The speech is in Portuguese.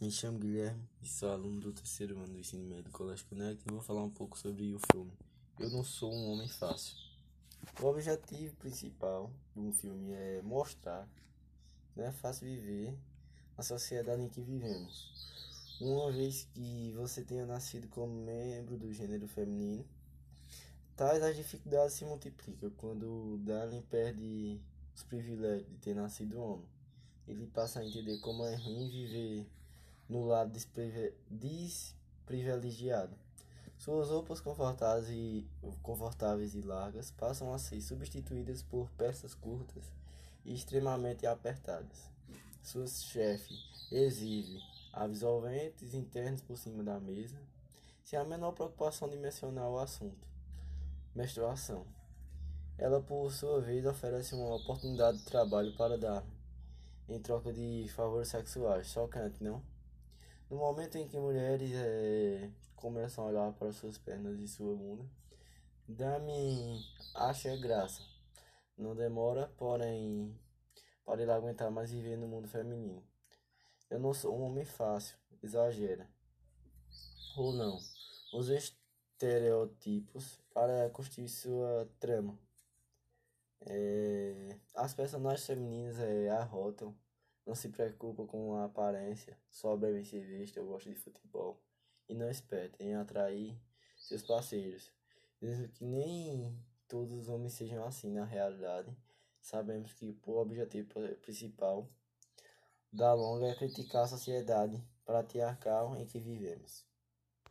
Me chamo Guilherme e sou aluno do terceiro ano do ensino médio do Colégio Connect e vou falar um pouco sobre o filme. Eu não sou um homem fácil. O objetivo principal do filme é mostrar que não é fácil viver na sociedade em que vivemos. Uma vez que você tenha nascido como membro do gênero feminino, tais as dificuldades se multiplicam quando Darling perde os privilégios de ter nascido homem. Ele passa a entender como é ruim viver no lado desprivilegiado. Suas roupas confortáveis e, confortáveis e largas passam a ser substituídas por peças curtas e extremamente apertadas. Sua chefe exibe absorventes internos por cima da mesa, sem a menor preocupação de mencionar o assunto. Menstruação. Ela, por sua vez, oferece uma oportunidade de trabalho para dar, em troca de favores sexuais. Chocante, não? No momento em que mulheres é, começam a olhar para suas pernas e sua bunda, Dami acha graça. Não demora, porém, para ele aguentar mais viver no mundo feminino. Eu não sou um homem fácil, exagera. Ou não. Os estereótipos para construir sua trama. É, as personagens femininas é, arrotam não se preocupa com a aparência, só bem se veste, eu gosto de futebol. E não espera em atrair seus parceiros. Mesmo que nem todos os homens sejam assim na realidade, sabemos que o objetivo principal da longa é criticar a sociedade patriarcal em que vivemos.